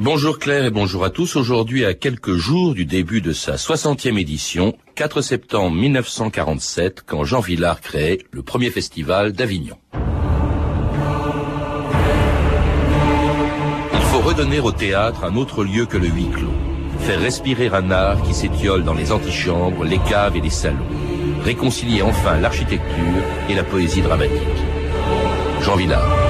Bonjour Claire et bonjour à tous. Aujourd'hui, à quelques jours du début de sa 60e édition, 4 septembre 1947, quand Jean Villard crée le premier festival d'Avignon. Il faut redonner au théâtre un autre lieu que le huis clos. Faire respirer un art qui s'étiole dans les antichambres, les caves et les salons. Réconcilier enfin l'architecture et la poésie dramatique. Jean Villard.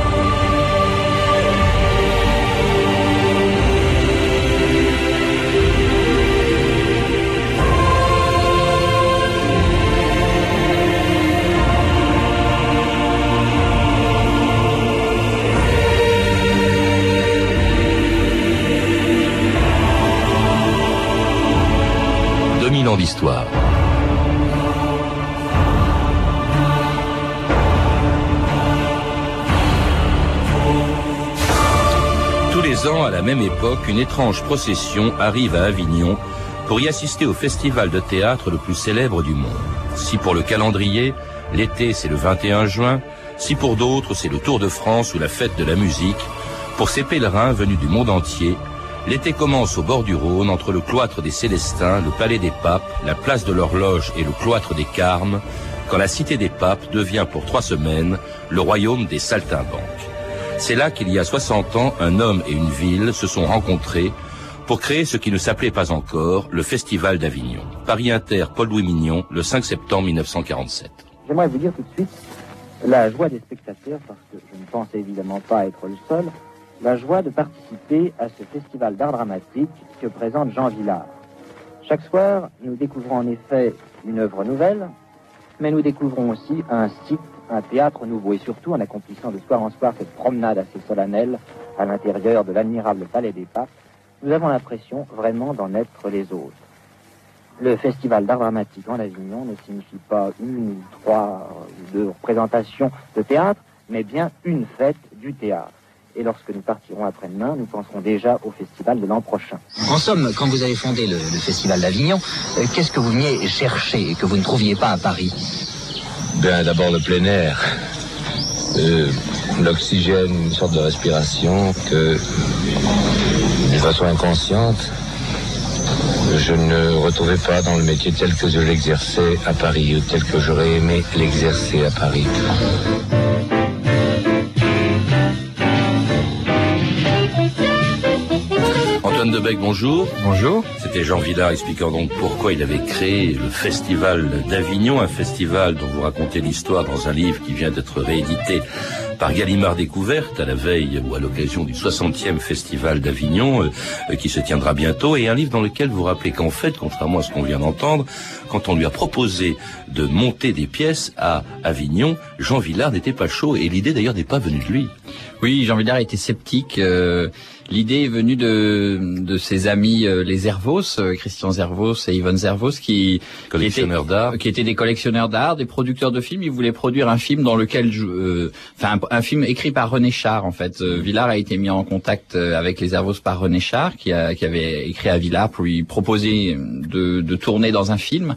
D'histoire. Tous les ans, à la même époque, une étrange procession arrive à Avignon pour y assister au festival de théâtre le plus célèbre du monde. Si pour le calendrier, l'été c'est le 21 juin, si pour d'autres c'est le Tour de France ou la fête de la musique, pour ces pèlerins venus du monde entier, L'été commence au bord du Rhône, entre le cloître des Célestins, le palais des papes, la place de l'horloge et le cloître des Carmes, quand la cité des papes devient pour trois semaines le royaume des saltimbanques. C'est là qu'il y a 60 ans, un homme et une ville se sont rencontrés pour créer ce qui ne s'appelait pas encore le Festival d'Avignon. Paris Inter, Paul-Louis Mignon, le 5 septembre 1947. J'aimerais vous dire tout de suite la joie des spectateurs, parce que je ne pense évidemment pas être le seul, la joie de participer à ce festival d'art dramatique que présente Jean Villard. Chaque soir, nous découvrons en effet une œuvre nouvelle, mais nous découvrons aussi un site, un théâtre nouveau, et surtout en accomplissant de soir en soir cette promenade assez solennelle à l'intérieur de l'admirable palais des papes, nous avons l'impression vraiment d'en être les autres. Le festival d'art dramatique en Avignon ne signifie pas une ou trois ou deux représentations de théâtre, mais bien une fête du théâtre et lorsque nous partirons après-demain, nous penserons déjà au festival de l'an prochain. En somme, quand vous avez fondé le, festival d'Avignon, euh, qu'est-ce que vous veniez chercher et que vous ne trouviez pas à Paris? Bien, d'abord le plein air, euh, l'oxygène, une sorte de respiration que, de façon inconsciente, je ne retrouvais pas dans le métier tel que je l'exerçais à Paris, ou tel que j'aurais aimé l'exercer à Paris. Debec, bonjour. Bonjour. C'était Jean Villard expliquant donc pourquoi il avait créé le festival d'Avignon, un festival dont vous racontez l'histoire dans un livre qui vient d'être réédité par Gallimard Découverte à la veille ou à l'occasion du 60e festival d'Avignon euh, qui se tiendra bientôt et un livre dans lequel vous rappelez qu'en fait, contrairement à ce qu'on vient d'entendre, quand on lui a proposé de monter des pièces à Avignon, Jean Villard n'était pas chaud et l'idée d'ailleurs n'est pas venue de lui. Oui, Jean Villard était sceptique. Euh, L'idée est venue de, de ses amis euh, les Zervos, euh, Christian Zervos et Yvonne Zervos, qui, collectionneurs d'art, qui étaient des collectionneurs d'art, des producteurs de films. Ils voulaient produire un film dans lequel, euh, enfin, un, film écrit par René Char. En fait, Villard a été mis en contact avec les Zervos par René Char, qui, a, qui avait écrit à Villard pour lui proposer de, de tourner dans un film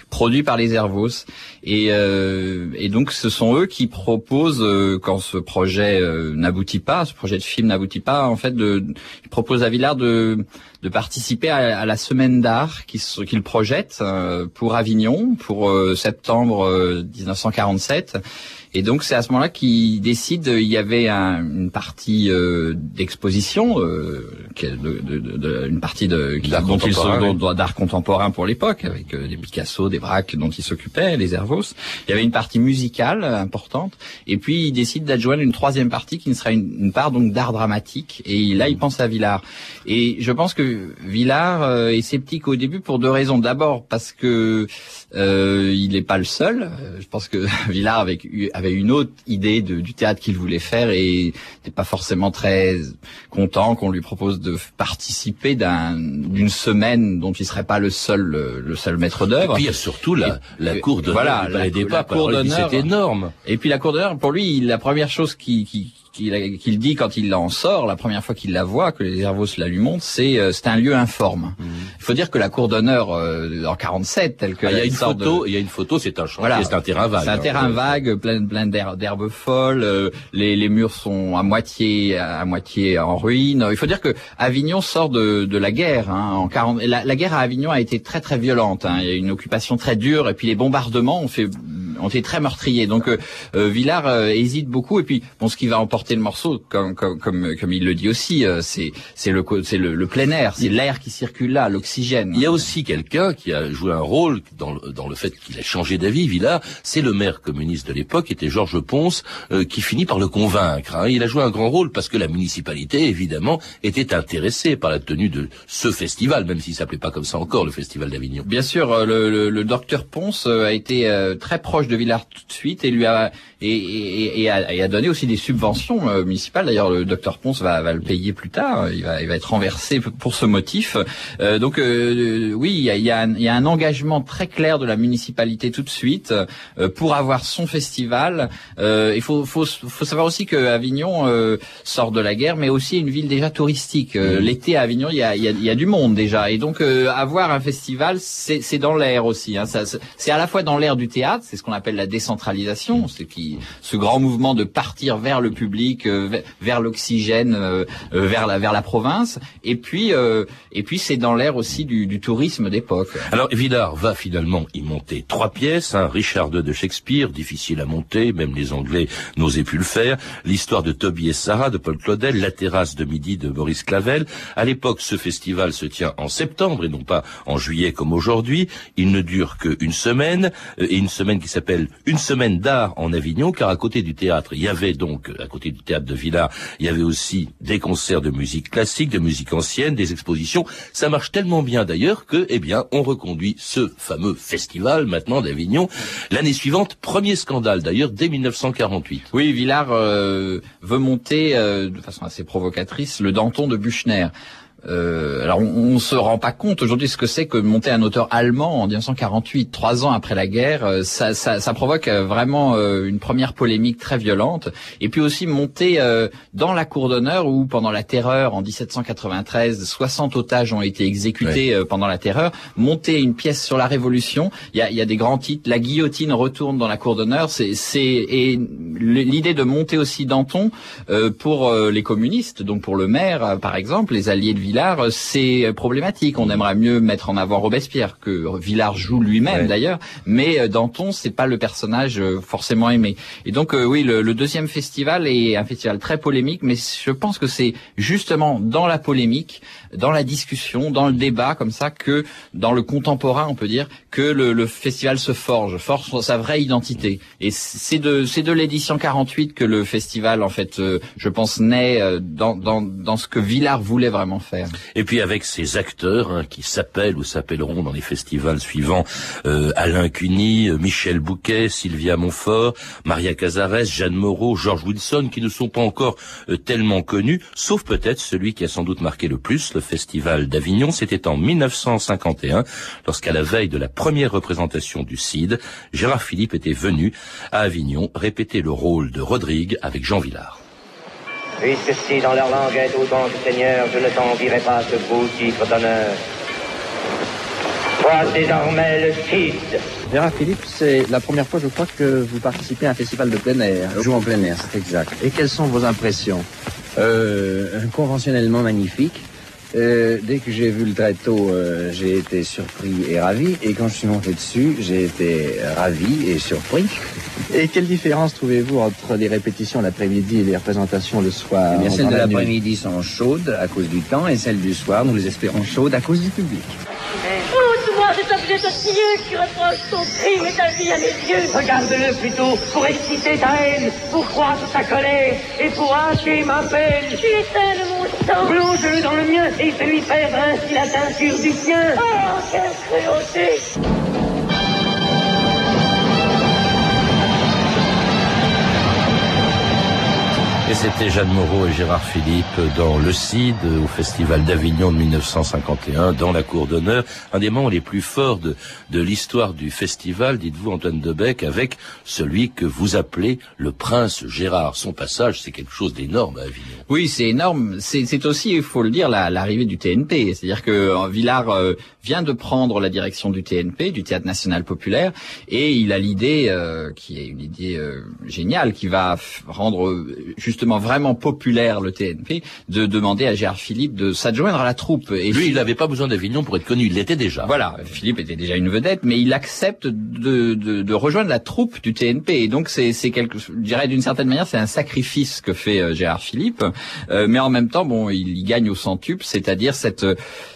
produit par les Hervos. Et, euh, et donc ce sont eux qui proposent, euh, quand ce projet euh, n'aboutit pas, ce projet de film n'aboutit pas, en fait, de, ils proposent à Villard de, de participer à, à la semaine d'art qu'ils projettent pour Avignon, pour septembre 1947. Et donc c'est à ce moment-là qu'ils décident. Il y avait un, une partie euh, d'exposition, euh, une partie de d'art contemporain, contemporain pour l'époque, avec euh, des Picasso, des Dont ils s'occupaient, les Hervos. Il y avait une partie musicale importante, et puis ils décident d'adjoindre une troisième partie qui ne sera une, une part donc d'art dramatique. Et là, ils pensent à Villard. Et je pense que Villard euh, est sceptique au début pour deux raisons. D'abord parce que euh, il n'est pas le seul. Je pense que Villard avec avait une autre idée de, du théâtre qu'il voulait faire et n'était pas forcément très content qu'on lui propose de participer d'une semaine dont il serait pas le seul le, seul maître d'œuvre. Puis il y a surtout la, la cour de voilà, la, des cour d'honneur, c'est énorme. Et puis la cour d'honneur, pour lui, la première chose qui, qui qu'il dit quand il en sort, la première fois qu'il la voit, que les Hervos la lui montrent, c'est euh, c'est un lieu informe. Mmh. Il faut dire que la cour d'honneur euh, en 47, telle que Ah, il y a une photo, de- il y a une photo, c'est un Voilà. c'est un terrain vague. C'est un hein. terrain vague, plein, plein d'her- d'herbes folles. euh, les, les murs sont à moitié, à moitié en ruine. Il faut dire que Avignon sort de, de la guerre. Hein, en 40, la, la guerre à Avignon a été très très violente. Hein, il y a eu une occupation très dure et puis les bombardements ont fait ont été très meurtriers. Donc euh, euh, Villard euh, hésite beaucoup et puis bon, ce qui va emporter le morceau, comme comme comme, comme il le dit aussi, euh, c'est c'est le le, le plein air, c'est l'air qui circule là, l'oxygène. Il y a aussi quelqu'un qui a joué un rôle dans le, dans le fait qu'il a changé d'avis, Villard, c'est le maire communiste de l'époque, qui était Georges Ponce, euh, qui finit par le convaincre. hein. Il a joué un grand rôle parce que la municipalité, évidemment, était intéressée par la tenue de ce festival, même s'il s'appelait pas comme ça encore, le Festival d'Avignon. Bien sûr, le, le, le docteur Ponce a été euh, très proche de Villard tout de suite et lui a et, et, et a, et a donné aussi des subventions euh, municipales. D'ailleurs, le docteur Ponce va, va le payer plus tard. Il va, il va être renversé pour ce motif. Euh, donc euh, oui, il y a, y, a y a un engagement très clair de la municipalité tout de suite euh, pour avoir son festival. Euh, il faut, faut, faut savoir aussi que Avignon euh, sort de la guerre, mais aussi une ville déjà touristique. Euh, L'été à Avignon, il y a, y, a, y a du monde déjà, et donc euh, avoir un festival, c'est dans l'air aussi. Hein. C'est à la fois dans l'air du théâtre, c'est ce qu'on appelle la décentralisation, c'est qui ce grand mouvement de partir vers le public, euh, vers- l'oxygène, euh, euh, vers la vers la province, et puis et puis c'est dans l'air aussi du, du tourisme d'époque. Alors Villard va finalement y monter trois pièces, hein, Richard II de Shakespeare, difficile à monter, même les Anglais n'osaient plus le faire, l'histoire de Toby et Sarah de Paul Claudel, la terrasse de midi de Boris Clavel. À l'époque, ce festival se tient en septembre et non pas en juillet comme aujourd'hui. Il ne dure qu'une semaine, et une semaine qui s'appelle Une semaine d'art en Avignon, car à côté du théâtre, il y avait donc, à côté du théâtre de Villard, il y avait aussi des concerts de musique classique, de musique ancienne, des expositions. Ça marche tellement bien d'ailleurs que, eh bien, on reconduit ce fameux festival maintenant d'Avignon. L'année suivante, premier scandale d'ailleurs, dès 1948. Oui, Villard euh, veut monter euh, de façon assez provocatrice le Danton de Büchner. Euh, alors on, on se rend pas compte aujourd'hui ce que c'est que monter un auteur allemand en 1948, trois ans après la guerre, euh, ça, ça, ça provoque euh, vraiment euh, une première polémique très violente. Et puis aussi monter dans la cour d'honneur où pendant la terreur en 1793, 60 otages ont été exécutés pendant la terreur. Monter une pièce sur la Révolution, il y a, y a des grands titres. La guillotine retourne dans la cour d'honneur. C'est, c'est et l'idée de monter aussi Danton pour les communistes, donc pour le maire par exemple, les alliés de Villars, euh, c'est problématique. On aimerait mieux mettre en avant Robespierre que Villars joue lui-même Ouais. d'ailleurs, mais euh, Danton c'est pas le personnage euh, forcément aimé. Et donc euh, oui, le, le deuxième festival est un festival très polémique, mais je pense que c'est justement dans la polémique, dans la discussion, dans le débat comme ça que dans le contemporain, on peut dire que le, le festival se forge, forge sa vraie identité. Et c'est de c'est de l'édition 48 que le festival en fait, euh, je pense naît dans dans dans ce que Villard voulait vraiment faire. Et puis avec ces acteurs hein, qui s'appellent ou s'appelleront dans les festivals suivants euh, Alain Cuny, euh, Michel Bouquet, Sylvia Montfort, Maria Cazares, Jeanne Moreau, George Wilson, qui ne sont pas encore euh, tellement connus, sauf peut-être celui qui a sans doute marqué le plus le festival d'Avignon. C'était en 1951, lorsqu'à la veille de la première représentation du CID, Gérard Philippe était venu à Avignon répéter le rôle de Rodrigue avec Jean Villard. Puisque si dans leur langue est autant que Seigneur, je ne t'envierai pas ce beau titre d'honneur. Toi désormais le Cid. Gérard Philippe, c'est la première fois, je crois, que vous participez à un festival de plein air. Je joue en plein air, c'est exact. Et quelles sont vos impressions? Euh, conventionnellement magnifique. Euh, dès que j'ai vu le tréteau, euh, j'ai été surpris et ravi. Et quand je suis monté dessus, j'ai été ravi et surpris. Et quelle différence trouvez-vous entre les répétitions l'après-midi et les représentations le soir Eh bien, celles de l'après-midi sont chaudes à cause du temps et celles du soir, nous les espérons chaudes à cause du public. Cet objet qui reproche ton crime et ta vie à mes yeux. Regarde-le plutôt pour exciter ta haine, pour croître ta colère et pour hâter ma peine. Tu éteins mon sang. Plonge-le dans le mien et fais-lui perdre ainsi la teinture du sien. Oh, quelle cruauté. Et c'était Jeanne Moreau et Gérard Philippe dans Le Cid, au Festival d'Avignon de 1951, dans la cour d'honneur. Un des moments les plus forts de, de l'histoire du festival, dites-vous Antoine Debec, avec celui que vous appelez le prince Gérard. Son passage, c'est quelque chose d'énorme à Avignon. Oui, c'est énorme. C'est aussi, il faut le dire, l'arrivée du TNP. C'est-à-dire que euh, Villard euh, vient de prendre la direction du TNP, du Théâtre National Populaire, et il a l'idée, euh, qui est une idée géniale, qui va rendre justement vraiment populaire le TNP, de demander à Gérard Philippe de s'adjoindre à la troupe. Et lui, il n'avait pas besoin d'Avignon pour être connu, il l'était déjà. Voilà, Philippe était déjà une vedette, mais il accepte de, de, de rejoindre la troupe du TNP. Et donc c'est quelque, je dirais d'une certaine manière, c'est un sacrifice que fait euh, Gérard Philippe, euh, mais en même temps, bon, il, il gagne au centuple, c'est-à-dire cette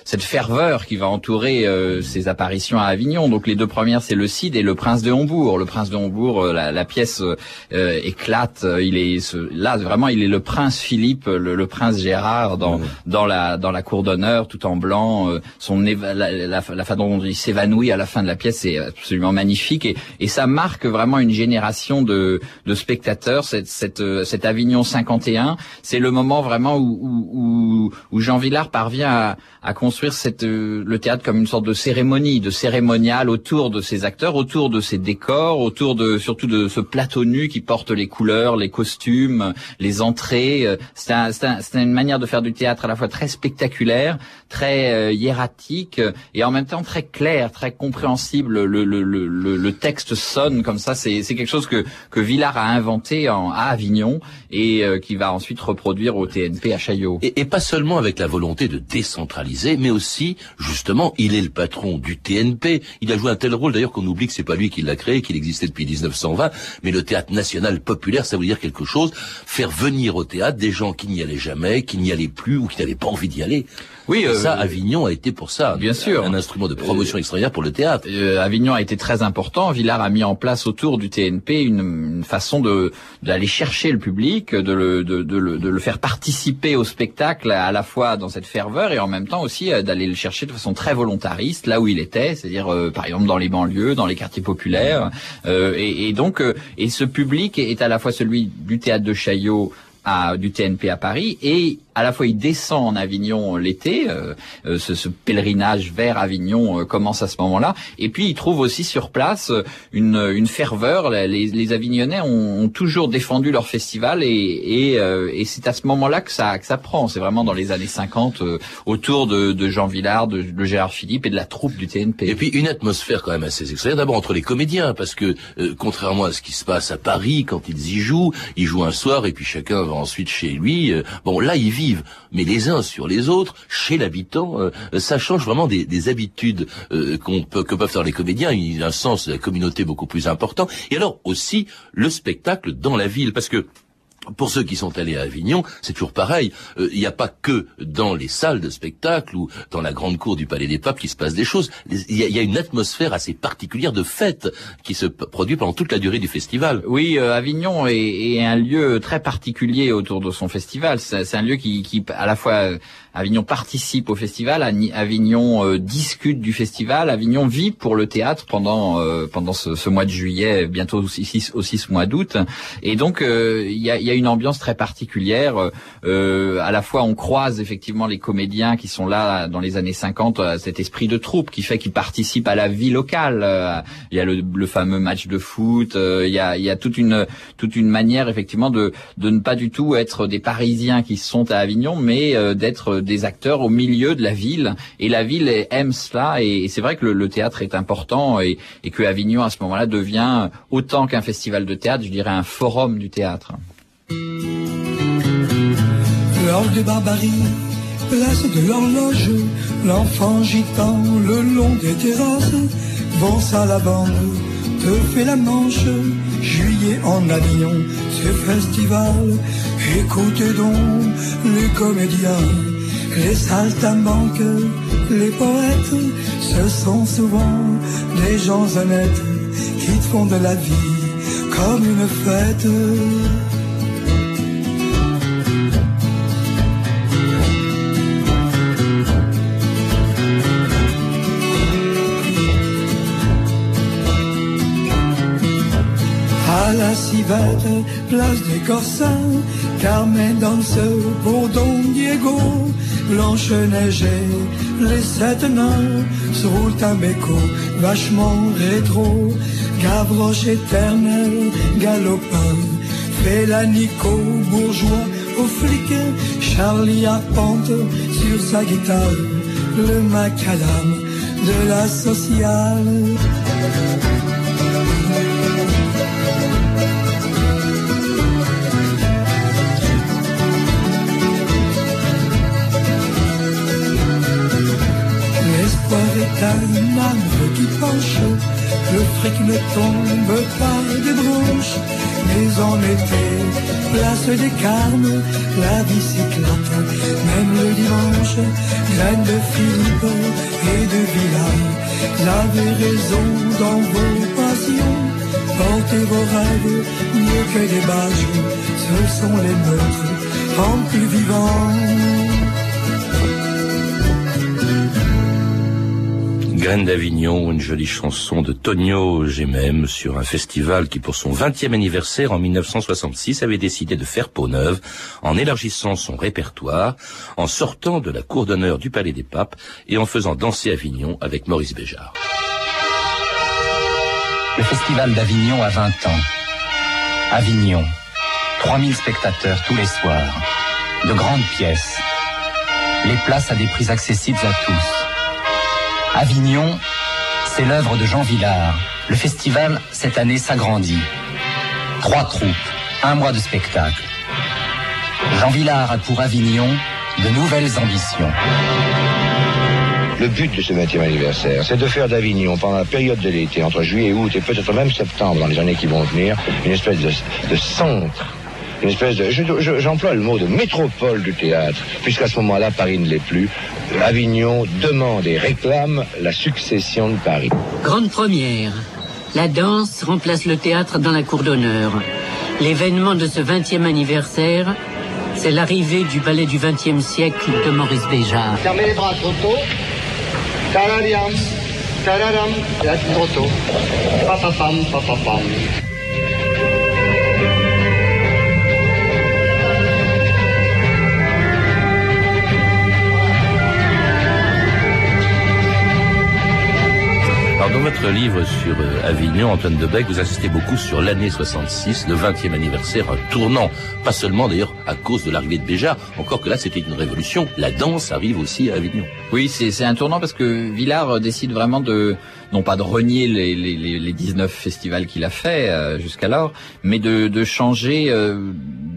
cette ferveur qui va entourer euh, ses apparitions à Avignon. Donc les deux premières, c'est le Cid et le Prince de Hombourg. Le Prince de Hombourg, la, la pièce éclate. Il est là vraiment, il est le Prince Philippe, le, Prince Gérard dans dans la dans la cour d'honneur, tout en blanc. son la, la, la, façon dont il s'évanouit à la fin de la pièce est absolument magnifique et, et ça marque vraiment une génération de, de spectateurs. Cette, cette, cet Avignon 51, c'est le moment vraiment où, où, où Jean Villard parvient à, à construire cette, le théâtre comme une sorte de cérémonie, de cérémonial autour de ses acteurs, autour de ses décors, autour de surtout de ce plateau nu qui porte les couleurs, les costumes, les entrées. C'est un, un, une manière de faire du théâtre à la fois très spectaculaire, très euh, hiératique et en même temps très clair, très compréhensible. Le, le, le, le texte sonne comme ça. C'est quelque chose que, que Villard a inventé en, à Avignon et euh, qui va ensuite reproduire au TNP à Chaillot. Et, et, pas seulement avec la volonté de décentraliser, mais aussi, justement, il est le patron du TNP. Il a joué un tel rôle d'ailleurs qu'on oublie que c'est pas lui qui l'a créé, qu'il existait depuis 1920. Mais le théâtre national populaire, ça veut dire quelque chose. Faire venir au théâtre des gens qui n'y allaient jamais, qui n'y allaient plus ou qui n'avaient pas envie d'y aller. Oui, euh, ça, Avignon a été pour ça. Bien sûr. Un instrument de promotion extraordinaire pour le théâtre. Euh, Avignon a été très important. Villard a mis en place autour du TNP une, une façon de d'aller chercher le public, de le, de, de, le, de le faire participer au spectacle à la fois dans cette ferveur et en même temps aussi euh, d'aller le chercher de façon très volontariste là où il était, c'est-à-dire euh, par exemple dans les banlieues, dans les quartiers populaires. Et, et, donc, et ce public est à la fois celui du théâtre de Chaillot à, du TNP à Paris et à la fois il descend en Avignon l'été, euh, euh, ce, ce, pèlerinage vers Avignon euh, commence à ce moment-là, et puis il trouve aussi sur place une, une ferveur. Les, les Avignonnais ont, ont, toujours défendu leur festival et, et, et c'est à ce moment-là que ça, que ça prend. C'est vraiment dans les années 50 autour de, de Jean Villard, de, de, Gérard Philippe et de la troupe du TNP. Et puis une atmosphère quand même assez extraordinaire. D'abord entre les comédiens, parce que contrairement à ce qui se passe à Paris quand ils y jouent, ils jouent un soir et puis chacun va ensuite chez lui. bon là ils vivent mais les uns sur les autres, chez l'habitant, euh, ça change vraiment des, des habitudes euh, qu'on peut, que peuvent faire les comédiens. Il y a un sens de la communauté beaucoup plus important. Et alors aussi le spectacle dans la ville, parce que pour ceux qui sont allés à Avignon, c'est toujours pareil. Euh, il n'y a pas que dans les salles de spectacle ou dans la grande cour du Palais des Papes qui se passe des choses. Il y a, une atmosphère assez particulière de fête qui se produit pendant toute la durée du festival. Oui, euh, Avignon est, est, un lieu très particulier autour de son festival. C'est un lieu qui, qui, à la fois Avignon participe au festival, Avignon euh, discute du festival, Avignon vit pour le théâtre pendant euh, pendant ce, ce, mois de juillet, bientôt aussi, aussi ce mois d'août. Et donc euh, il y, a, y, a, une ambiance très particulière. à la fois on croise effectivement les comédiens qui sont là dans les années 50, cet esprit de troupe qui fait qu'ils participent à la vie locale. Il y a le, le fameux match de foot, il y a, y a toute une toute une manière effectivement de de ne pas du tout être des Parisiens qui sont à Avignon, mais d'être des acteurs au milieu de la ville. Et la ville aime cela. Et, c'est vrai que le, théâtre est important et, et que Avignon à ce moment-là devient autant qu'un festival de théâtre, je dirais un forum du théâtre. Hors de barbarie, place de l'horloge, l'enfant gitan le long des terrasses, vont à la bande, te fait la manche, juillet en Avignon, ce festival, écoutez donc les comédiens les saltimbanques, les poètes, ce sont souvent des gens honnêtes qui font de la vie comme une fête. La civette, place des Corsins, Carmen danse pour Don Diego, Blanche-Neige et les sept nains, sur un béco vachement rétro, Gavroche éternel, galopin, Nico, bourgeois au flic, Charlie à pente sur sa guitare, le macadam de la sociale. Est un arbre qui penche, le fric ne tombe pas des branches, mais en été, place des carmes, la bicyclette, même le dimanche, graines de Philippe et de Villard. Vous avez raison dans vos passions, portez vos rêves mieux que des bâches, ce sont les meurtres en plus vivants. Graine d'Avignon, une jolie chanson de Tonio Gemem sur un festival qui, pour son 20e anniversaire en 1966, avait décidé de faire peau neuve en élargissant son répertoire, en sortant de la cour d'honneur du Palais des Papes et en faisant danser Avignon avec Maurice Béjart. Le festival d'Avignon a 20 ans. Avignon, 3000 spectateurs tous les soirs, de grandes pièces, les places à des prix accessibles à tous. Avignon, c'est l'œuvre de Jean Villard. Le festival, cette année, s'agrandit. Trois troupes, un mois de spectacle. Jean Villard a pour Avignon de nouvelles ambitions. Le but de ce 20e anniversaire, c'est de faire d'Avignon, pendant la période de l'été, entre juillet et août, et peut-être même septembre, dans les années qui vont venir, une espèce de, centre une espèce de. J'emploie le mot de métropole du théâtre, puisqu'à ce moment-là, Paris ne l'est plus. Avignon demande et réclame la succession de Paris. Grande première. La danse remplace le théâtre dans la cour d'honneur. L'événement de ce 20e anniversaire, c'est l'arrivée du ballet du 20e siècle de Maurice Béjart. Fermez les bras trop tôt. Tarariam, tararam, trop tôt. Papapam, papapam. Dans votre livre sur euh, Avignon, Antoine Debec, vous insistez beaucoup sur l'année 66, le 20e anniversaire, un tournant, pas seulement d'ailleurs à cause de l'arrivée de Béja, encore que là c'était une révolution, la danse arrive aussi à Avignon. Oui, c'est un tournant parce que Villard décide vraiment de, non pas de renier les 19 festivals qu'il a fait euh, jusqu'alors, mais de, de changer euh,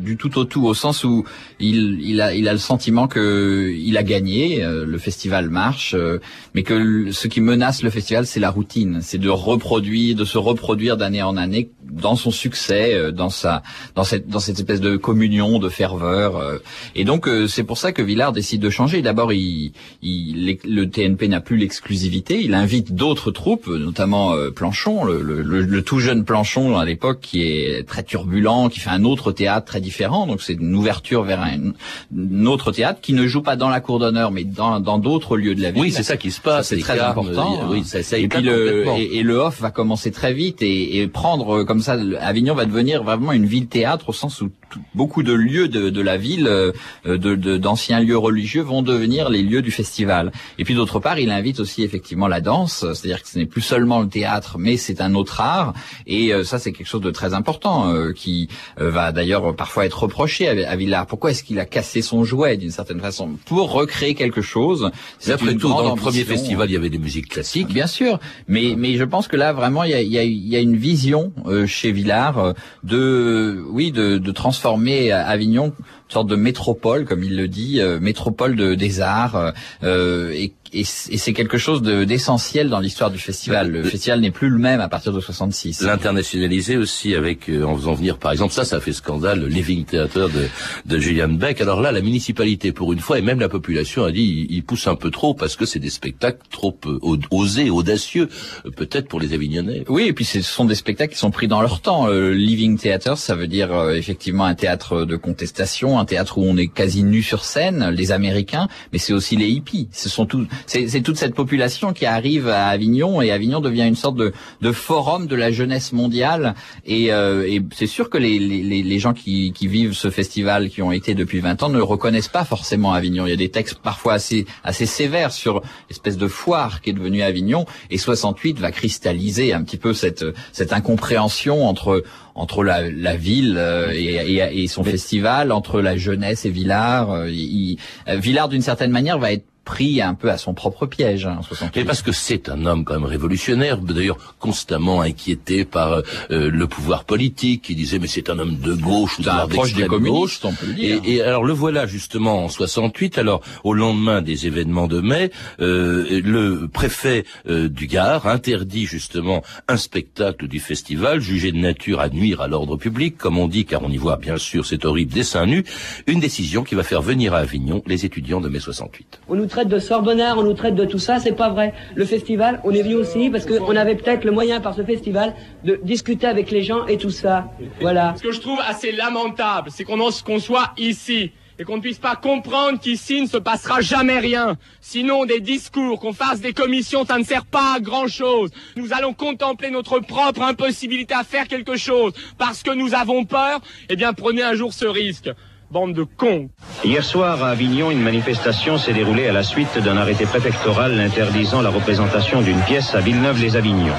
du tout au tout, au sens où il, il, a, il a le sentiment que il a gagné, euh, le festival marche, euh, mais que ce qui menace le festival, c'est la routine, c'est de reproduire, de se reproduire d'année en année dans son succès, euh, dans sa, dans cette, dans cette espèce de communion, de ferveur. et donc c'est pour ça que Villard décide de changer. D'abord, il, il, le TNP n'a plus l'exclusivité, il invite d'autres troupes, notamment Planchon, le, le, le, tout jeune Planchon à l'époque, qui est très turbulent, qui fait un autre théâtre très différent. Donc c'est une ouverture vers un, autre théâtre qui ne joue pas dans la cour d'honneur, mais dans d'autres lieux de la ville. Oui, c'est ça qui se passe. C'est très important. oui, ça, ça et puis le et, le off va commencer très vite et, et prendre comme ça. Avignon va devenir vraiment une ville théâtre au sens où beaucoup de lieux de, de la ville, euh, de d'anciens lieux religieux vont devenir les lieux du festival. Et puis d'autre part, il invite aussi effectivement la danse, c'est-à-dire que ce n'est plus seulement le théâtre, mais c'est un autre art. Et euh, ça, c'est quelque chose de très important euh, qui va d'ailleurs parfois être reproché à, à Villard. Pourquoi est-ce qu'il a cassé son jouet d'une certaine façon? Pour recréer quelque chose C'est après tout, dans le premier festival, il y avait des musiques classiques. Bien sûr, mais mais je pense que là vraiment, il y a, il y a, il y a une vision chez Villard de oui de, de transformer Avignon sorte de métropole, comme il le dit, euh, métropole de, des arts, euh, et et c'est quelque chose d'essentiel dans l'histoire du festival. Le, festival n'est plus le même à partir de 66. L'internationaliser aussi avec euh, en faisant venir par exemple ça ça fait scandale le Living Theater de, de Julian Beck. Alors là la municipalité pour une fois et même la population a dit il, pousse un peu trop parce que c'est des spectacles trop euh, osés, audacieux euh, peut-être pour les Avignonnais. Oui et puis ce sont des spectacles qui sont pris dans leur temps. Living Theater ça veut dire effectivement un théâtre de contestation, un théâtre où on est quasi nu sur scène, les Américains, mais c'est aussi les hippies. Ce sont tout, c'est toute cette population qui arrive à Avignon et Avignon devient une sorte de, de forum de la jeunesse mondiale. Et, euh, et c'est sûr que les, les, les gens qui, qui vivent ce festival, qui ont été depuis 20 ans, ne reconnaissent pas forcément Avignon. Il y a des textes parfois assez assez sévères sur l'espèce de foire qui est devenue Avignon. Et 68 va cristalliser un petit peu cette cette incompréhension entre entre la, la ville euh, et, et, et, son festival, entre la jeunesse et Villard. Euh, il, Villard, d'une certaine manière, va être pris un peu à son propre piège. Hein, Et parce que c'est un homme quand même révolutionnaire, d'ailleurs constamment inquiété par euh, le pouvoir politique, qui disait mais c'est un homme de gauche ou de proche des communistes, on peut le dire. Et, et, alors le voilà justement en 68. Alors au lendemain des événements de mai, euh, le préfet euh, du Gard interdit justement un spectacle du festival jugé de nature à nuire à l'ordre public, comme on dit, car on y voit bien sûr cet horrible dessin nu. Une décision qui va faire venir à Avignon les étudiants de mai 68 traite de sorbonnard, on nous traite de tout ça, c'est pas vrai. Le festival, on est venu aussi parce qu'on avait peut-être le moyen par ce festival de discuter avec les gens et tout ça. Voilà. Ce que je trouve assez lamentable, c'est qu'on soit ici et qu'on ne puisse pas comprendre qu'ici ne se passera jamais rien. Sinon, des discours, qu'on fasse des commissions, ça ne sert pas à grand chose. Nous allons contempler notre propre impossibilité à faire quelque chose parce que nous avons peur. Eh bien, prenez un jour ce risque. Bande de cons. Hier soir, à Avignon, une manifestation s'est déroulée à la suite d'un arrêté préfectoral interdisant la représentation d'une pièce à Villeneuve-les-Avignon.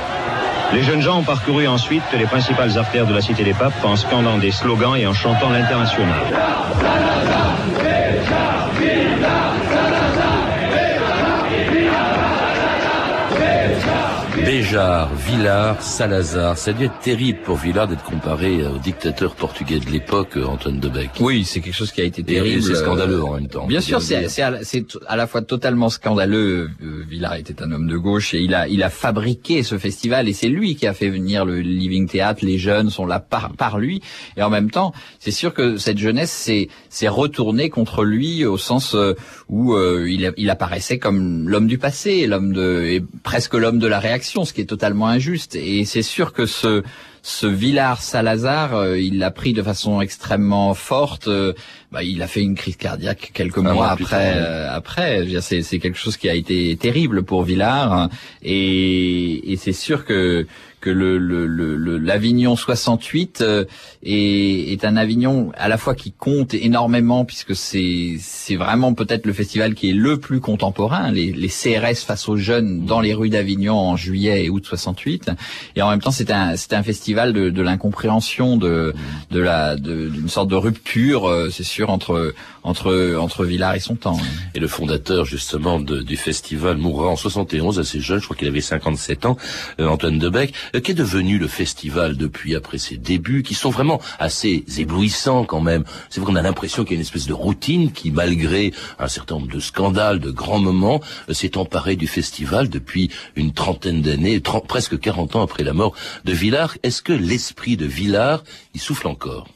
Les jeunes gens ont parcouru ensuite les principales artères de la Cité des Papes en scandant des slogans et en chantant l'international. Béjar, Villard, Salazar. Ça a dû être terrible pour Villard d'être comparé au dictateur portugais de l'époque, Antoine de Beck. Oui, c'est quelque chose qui a été terrible. C'est scandaleux en même temps. Bien sûr, c'est à, à, la fois totalement scandaleux. Euh, Villard était un homme de gauche et il a, il a fabriqué ce festival et c'est lui qui a fait venir le Living Theatre. Les jeunes sont là par, par lui. Et en même temps, c'est sûr que cette jeunesse s'est retournée contre lui au sens euh, où euh, il, il apparaissait comme l'homme du passé, l'homme de, et presque l'homme de la réaction ce qui est totalement injuste. Et c'est sûr que ce ce Villard Salazar, euh, il l'a pris de façon extrêmement forte. Euh, bah, il a fait une crise cardiaque quelques mois après. Euh, après, c'est, c'est quelque chose qui a été terrible pour Villard. Et, et c'est sûr que que le, le, l'Avignon 68 euh, est, est, un Avignon à la fois qui compte énormément puisque c'est c'est vraiment peut-être le festival qui est le plus contemporain, les, les CRS face aux jeunes dans les rues d'Avignon en juillet et août 68, et en même temps c'est un c'est un festival de, de l'incompréhension de de la d'une sorte de rupture, euh, c'est sûr entre entre entre et son temps. Et le fondateur justement du festival mourra en 71, assez jeune, je crois qu'il avait 57 ans, euh, Antoine Debec. Euh, qu'est devenu le festival depuis après ses débuts, qui sont vraiment assez éblouissants quand même? C'est vrai qu'on a l'impression qu'il y a une espèce de routine qui, malgré un certain nombre de scandales, de grands moments, euh, s'est emparé du festival depuis une trentaine d'années, presque 40 ans après la mort de Villars. Est-ce que l'esprit de Villars, il souffle encore?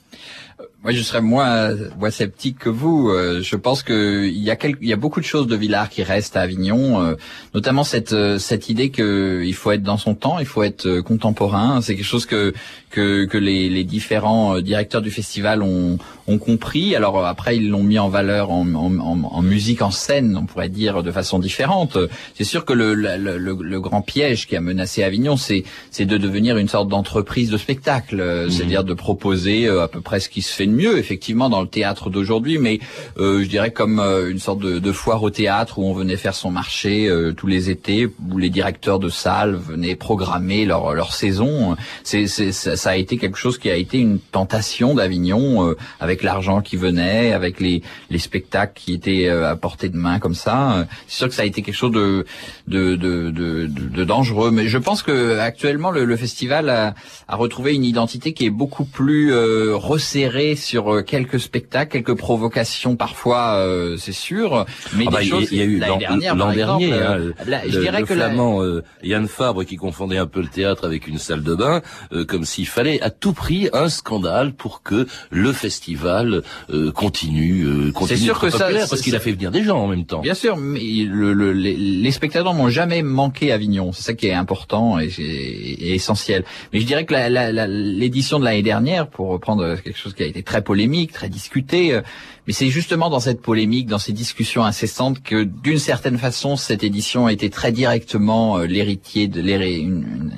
Moi, je serais moins, moins sceptique que vous. Euh, je pense que il y a y a beaucoup de choses de Villard qui restent à Avignon, euh, notamment cette euh, cette idée que il faut être dans son temps, il faut être contemporain. C'est quelque chose que que, que les, les différents directeurs du festival ont ont compris. Alors après, ils l'ont mis en valeur en, en, en, musique, en scène, on pourrait dire de façon différente. C'est sûr que le, le, le, le, grand piège qui a menacé Avignon, c'est de devenir une sorte d'entreprise de spectacle, mmh. c'est-à-dire de proposer à peu près ce qui se fait mieux effectivement dans le théâtre d'aujourd'hui, mais euh, je dirais comme euh, une sorte de, de, foire au théâtre où on venait faire son marché euh, tous les étés, où les directeurs de salles venaient programmer leur, leur saison. C'est, ça, ça, a été quelque chose qui a été une tentation d'Avignon, euh, avec l'argent qui venait, avec les, les spectacles qui étaient à portée de main comme ça. C'est sûr que ça a été quelque chose de, de, de, de, de dangereux, mais je pense que actuellement le, le festival a, a, retrouvé une identité qui est beaucoup plus resserrée sur euh, quelques spectacles, quelques provocations parfois, euh, c'est sûr. Mais ah bah, des choses. Il y a eu l'an dernier, hein, je dirais que flamand euh, Yann Fabre qui confondait un peu le théâtre avec une salle de bain, comme s'il fallait à tout prix un scandale pour que le festival festival euh, continue, euh, continue C'est sûr que ça, parce qu'il a fait venir des gens en même temps. Bien sûr, mais le, le, les, les, spectateurs n'ont jamais manqué Avignon. C'est ça qui est important et, et, essentiel. Mais je dirais que l'édition de l'année dernière, pour reprendre quelque chose qui a été très polémique, très discuté, mais c'est justement dans cette polémique, dans ces discussions incessantes que, d'une certaine façon, cette édition été très directement euh, l'héritier de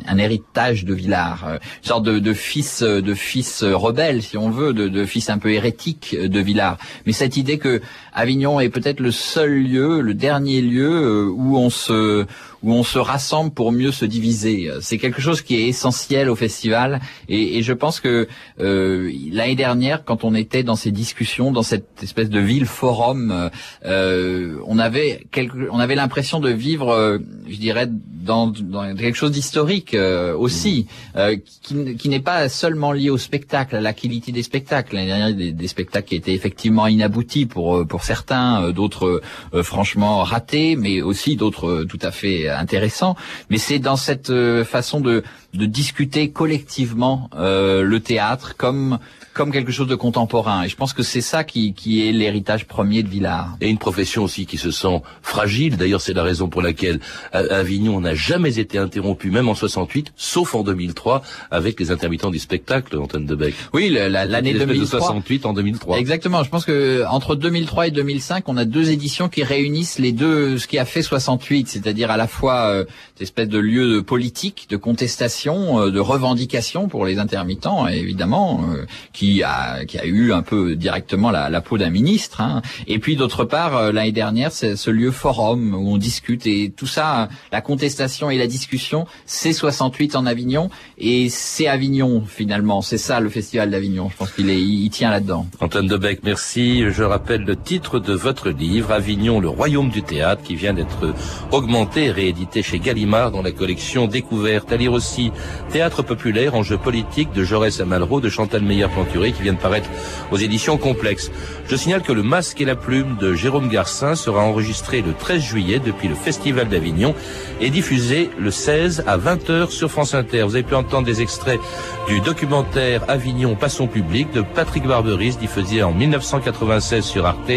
un héritage de Villard, euh, une sorte de, de fils, euh, de fils rebelle, si on veut, de, de fils un peu hérétique de Villard. Mais cette idée que Avignon est peut-être le seul lieu, le dernier lieu où on se où on se rassemble pour mieux se diviser. C'est quelque chose qui est essentiel au festival et, et je pense que euh, l'année dernière, quand on était dans ces discussions, dans cette espèce de ville forum, euh, on avait quelque, on avait l'impression de vivre, euh, je dirais, dans, dans quelque chose d'historique euh, aussi, euh, qui, qui n'est pas seulement lié au spectacle, à la qualité des spectacles. L'année dernière, des, des, spectacles qui étaient effectivement inaboutis pour pour certains, d'autres franchement ratés, mais aussi d'autres tout à fait intéressant, mais c'est dans cette euh, façon de, de discuter collectivement euh, le théâtre comme comme quelque chose de contemporain. Et je pense que c'est ça qui, qui est l'héritage premier de Villard. Et une profession aussi qui se sent fragile. D'ailleurs, c'est la raison pour laquelle Avignon n'a jamais été interrompu, même en 68, sauf en 2003, avec les intermittents du spectacle, Antoine Debec. Oui, l'année 2003. de 68 en 2003. Exactement. Je pense que entre 2003 et 2005, on a deux éditions qui réunissent les deux, ce qui a fait 68, c'est-à-dire à la fois euh, cette espèce de lieu de politique, de contestation, euh, de revendication pour les intermittents, évidemment, euh, qui a, qui a eu un peu directement la, la peau d'un ministre. Hein. Et puis d'autre part, euh, l'année dernière, c'est ce lieu forum où on discute et tout ça, la contestation et la discussion, c'est 68 en Avignon et c'est Avignon finalement. C'est ça le festival d'Avignon. Je pense qu'il est, il tient là-dedans. Antoine Debec, merci. Je rappelle le titre de votre livre, Avignon, le royaume du théâtre, qui vient d'être augmenté réédité chez Gallimard dans la collection Découverte. À lire aussi Théâtre populaire, enjeux politiques de Jaurès à de Chantal Meyer-Plantu qui vient de paraître aux éditions Complexes. Je signale que Le Masque et la Plume de Jérôme Garcin sera enregistré le 13 juillet depuis le Festival d'Avignon et diffusé le 16 à 20h sur France Inter. Vous avez pu entendre des extraits du documentaire Avignon Passons public de Patrick Barberis diffusé en 1996 sur Arte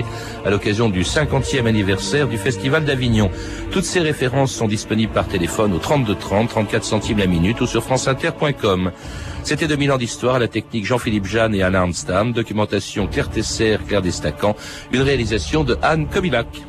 à l'occasion du 50e anniversaire du Festival d'Avignon. Toutes ces références sont disponibles par téléphone au 32 30, 34 centimes la minute ou sur franceinter.com. C'était 2000 ans d'histoire la technique Jean-Philippe Jeanne et Alain Armstam, documentation Claire Tesser, Claire Destacan, une réalisation de Anne Comilac.